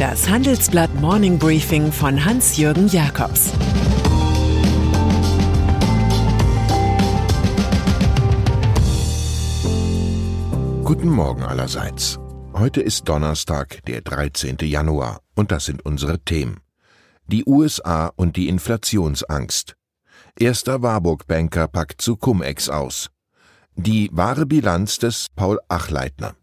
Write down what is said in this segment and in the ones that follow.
Das Handelsblatt Morning Briefing von Hans-Jürgen Jakobs Guten Morgen allerseits. Heute ist Donnerstag, der 13. Januar, und das sind unsere Themen. Die USA und die Inflationsangst. Erster Warburg-Banker packt zu Cum-Ex aus. Die wahre Bilanz des Paul Achleitner.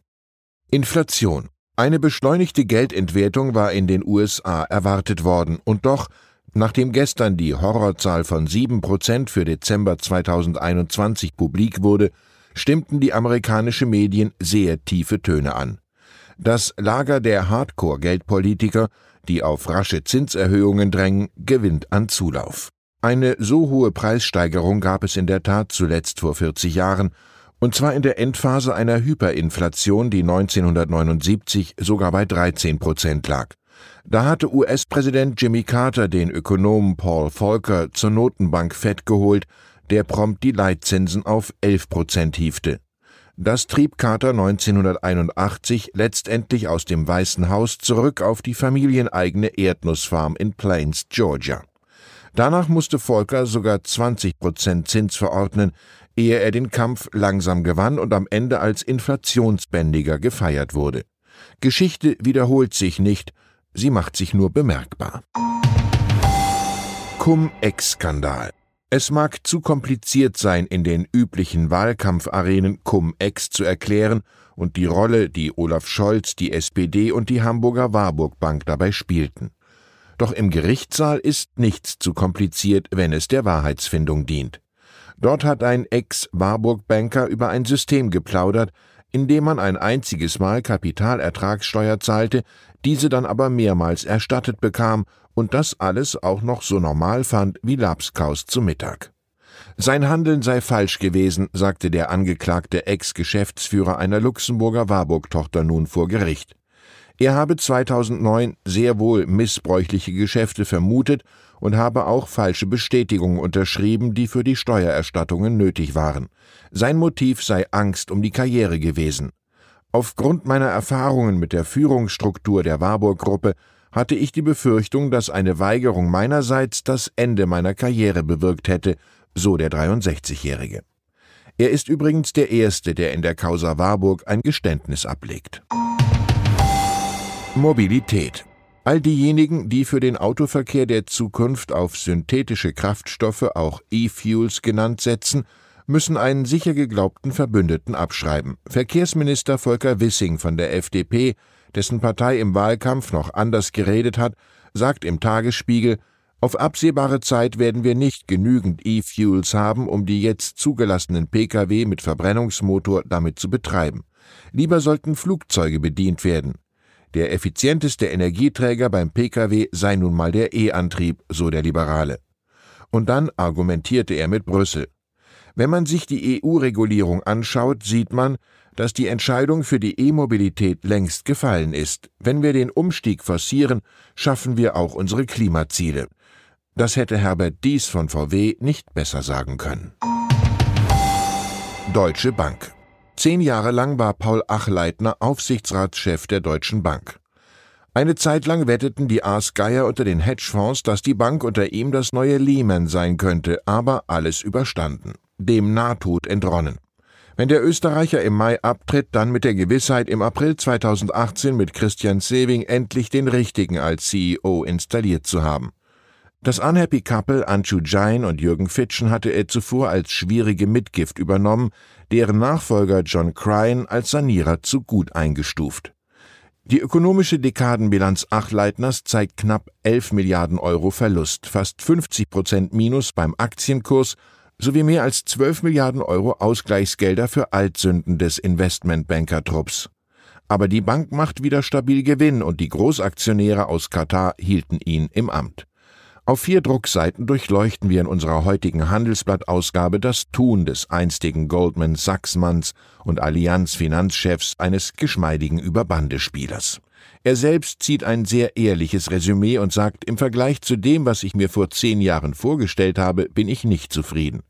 Inflation. Eine beschleunigte Geldentwertung war in den USA erwartet worden, und doch, nachdem gestern die Horrorzahl von 7% für Dezember 2021 publik wurde, stimmten die amerikanische Medien sehr tiefe Töne an. Das Lager der Hardcore-Geldpolitiker, die auf rasche Zinserhöhungen drängen, gewinnt an Zulauf. Eine so hohe Preissteigerung gab es in der Tat zuletzt vor 40 Jahren, und zwar in der Endphase einer Hyperinflation, die 1979 sogar bei 13 Prozent lag. Da hatte US-Präsident Jimmy Carter den Ökonomen Paul Volcker zur Notenbank Fed geholt, der prompt die Leitzinsen auf 11 Prozent hiefte. Das trieb Carter 1981 letztendlich aus dem Weißen Haus zurück auf die familieneigene Erdnussfarm in Plains, Georgia. Danach musste Volcker sogar 20 Prozent Zins verordnen, ehe er den Kampf langsam gewann und am Ende als Inflationsbändiger gefeiert wurde. Geschichte wiederholt sich nicht, sie macht sich nur bemerkbar. Cum-Ex-Skandal. Es mag zu kompliziert sein, in den üblichen Wahlkampfarenen Cum-Ex zu erklären und die Rolle, die Olaf Scholz, die SPD und die Hamburger Warburg Bank dabei spielten. Doch im Gerichtssaal ist nichts zu kompliziert, wenn es der Wahrheitsfindung dient. Dort hat ein Ex-Warburg-Banker über ein System geplaudert, in dem man ein einziges Mal Kapitalertragssteuer zahlte, diese dann aber mehrmals erstattet bekam und das alles auch noch so normal fand wie Lapskaus zu Mittag. Sein Handeln sei falsch gewesen, sagte der angeklagte Ex-Geschäftsführer einer Luxemburger Warburg-Tochter nun vor Gericht. Er habe 2009 sehr wohl missbräuchliche Geschäfte vermutet und habe auch falsche Bestätigungen unterschrieben, die für die Steuererstattungen nötig waren. Sein Motiv sei Angst um die Karriere gewesen. Aufgrund meiner Erfahrungen mit der Führungsstruktur der Warburg-Gruppe hatte ich die Befürchtung, dass eine Weigerung meinerseits das Ende meiner Karriere bewirkt hätte, so der 63-Jährige. Er ist übrigens der Erste, der in der Causa Warburg ein Geständnis ablegt. Mobilität. All diejenigen, die für den Autoverkehr der Zukunft auf synthetische Kraftstoffe, auch E-Fuels genannt, setzen, müssen einen sicher geglaubten Verbündeten abschreiben. Verkehrsminister Volker Wissing von der FDP, dessen Partei im Wahlkampf noch anders geredet hat, sagt im Tagesspiegel, auf absehbare Zeit werden wir nicht genügend E-Fuels haben, um die jetzt zugelassenen Pkw mit Verbrennungsmotor damit zu betreiben. Lieber sollten Flugzeuge bedient werden. Der effizienteste Energieträger beim Pkw sei nun mal der E-Antrieb, so der Liberale. Und dann argumentierte er mit Brüssel. Wenn man sich die EU-Regulierung anschaut, sieht man, dass die Entscheidung für die E-Mobilität längst gefallen ist. Wenn wir den Umstieg forcieren, schaffen wir auch unsere Klimaziele. Das hätte Herbert Dies von VW nicht besser sagen können. Deutsche Bank Zehn Jahre lang war Paul Achleitner Aufsichtsratschef der Deutschen Bank. Eine Zeit lang wetteten die Ars Geier unter den Hedgefonds, dass die Bank unter ihm das neue Lehman sein könnte, aber alles überstanden. Dem Nahtod entronnen. Wenn der Österreicher im Mai abtritt, dann mit der Gewissheit, im April 2018 mit Christian Sewing endlich den richtigen als CEO installiert zu haben. Das Unhappy Couple Anshu Jain und Jürgen Fitschen hatte er zuvor als schwierige Mitgift übernommen, deren Nachfolger John Cryan als Sanierer zu gut eingestuft. Die ökonomische Dekadenbilanz Achleitners zeigt knapp 11 Milliarden Euro Verlust, fast 50 Prozent Minus beim Aktienkurs sowie mehr als 12 Milliarden Euro Ausgleichsgelder für Altsünden des Investmentbanker-Trupps. Aber die Bank macht wieder stabil Gewinn und die Großaktionäre aus Katar hielten ihn im Amt. Auf vier Druckseiten durchleuchten wir in unserer heutigen Handelsblattausgabe das Tun des einstigen Goldman Sachs-Manns und Allianz-Finanzchefs eines geschmeidigen Überbandespielers. Er selbst zieht ein sehr ehrliches Resümee und sagt, im Vergleich zu dem, was ich mir vor zehn Jahren vorgestellt habe, bin ich nicht zufrieden.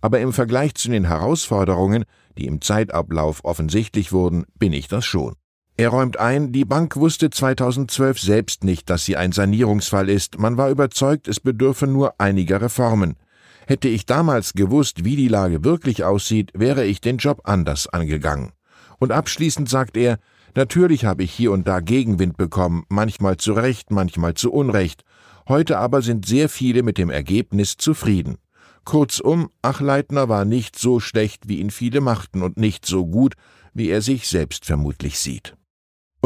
Aber im Vergleich zu den Herausforderungen, die im Zeitablauf offensichtlich wurden, bin ich das schon. Er räumt ein, die Bank wusste 2012 selbst nicht, dass sie ein Sanierungsfall ist. Man war überzeugt, es bedürfe nur einiger Reformen. Hätte ich damals gewusst, wie die Lage wirklich aussieht, wäre ich den Job anders angegangen. Und abschließend sagt er, natürlich habe ich hier und da Gegenwind bekommen, manchmal zu Recht, manchmal zu Unrecht. Heute aber sind sehr viele mit dem Ergebnis zufrieden. Kurzum, Achleitner war nicht so schlecht, wie ihn viele machten, und nicht so gut, wie er sich selbst vermutlich sieht.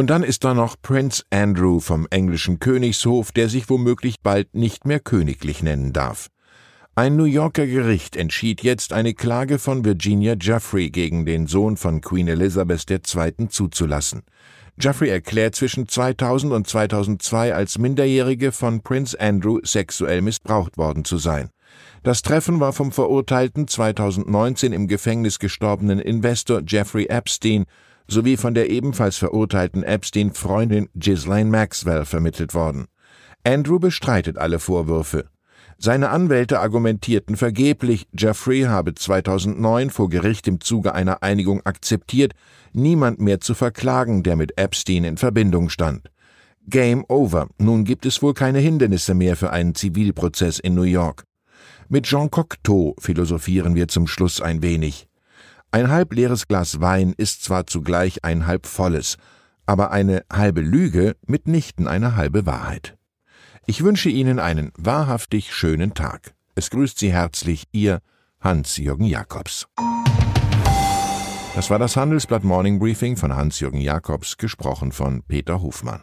Und dann ist da noch Prince Andrew vom englischen Königshof, der sich womöglich bald nicht mehr königlich nennen darf. Ein New Yorker Gericht entschied jetzt, eine Klage von Virginia Jeffrey gegen den Sohn von Queen Elizabeth II. zuzulassen. Jeffrey erklärt zwischen 2000 und 2002 als Minderjährige von Prince Andrew sexuell missbraucht worden zu sein. Das Treffen war vom verurteilten 2019 im Gefängnis gestorbenen Investor Jeffrey Epstein sowie von der ebenfalls verurteilten Epstein-Freundin Ghislaine Maxwell vermittelt worden. Andrew bestreitet alle Vorwürfe. Seine Anwälte argumentierten vergeblich, Jeffrey habe 2009 vor Gericht im Zuge einer Einigung akzeptiert, niemand mehr zu verklagen, der mit Epstein in Verbindung stand. Game over. Nun gibt es wohl keine Hindernisse mehr für einen Zivilprozess in New York. Mit Jean Cocteau philosophieren wir zum Schluss ein wenig. Ein halb leeres Glas Wein ist zwar zugleich ein halb volles, aber eine halbe Lüge mitnichten eine halbe Wahrheit. Ich wünsche Ihnen einen wahrhaftig schönen Tag. Es grüßt Sie herzlich Ihr Hans-Jürgen Jakobs. Das war das Handelsblatt Morning Briefing von Hans-Jürgen Jakobs, gesprochen von Peter Hofmann.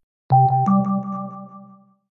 you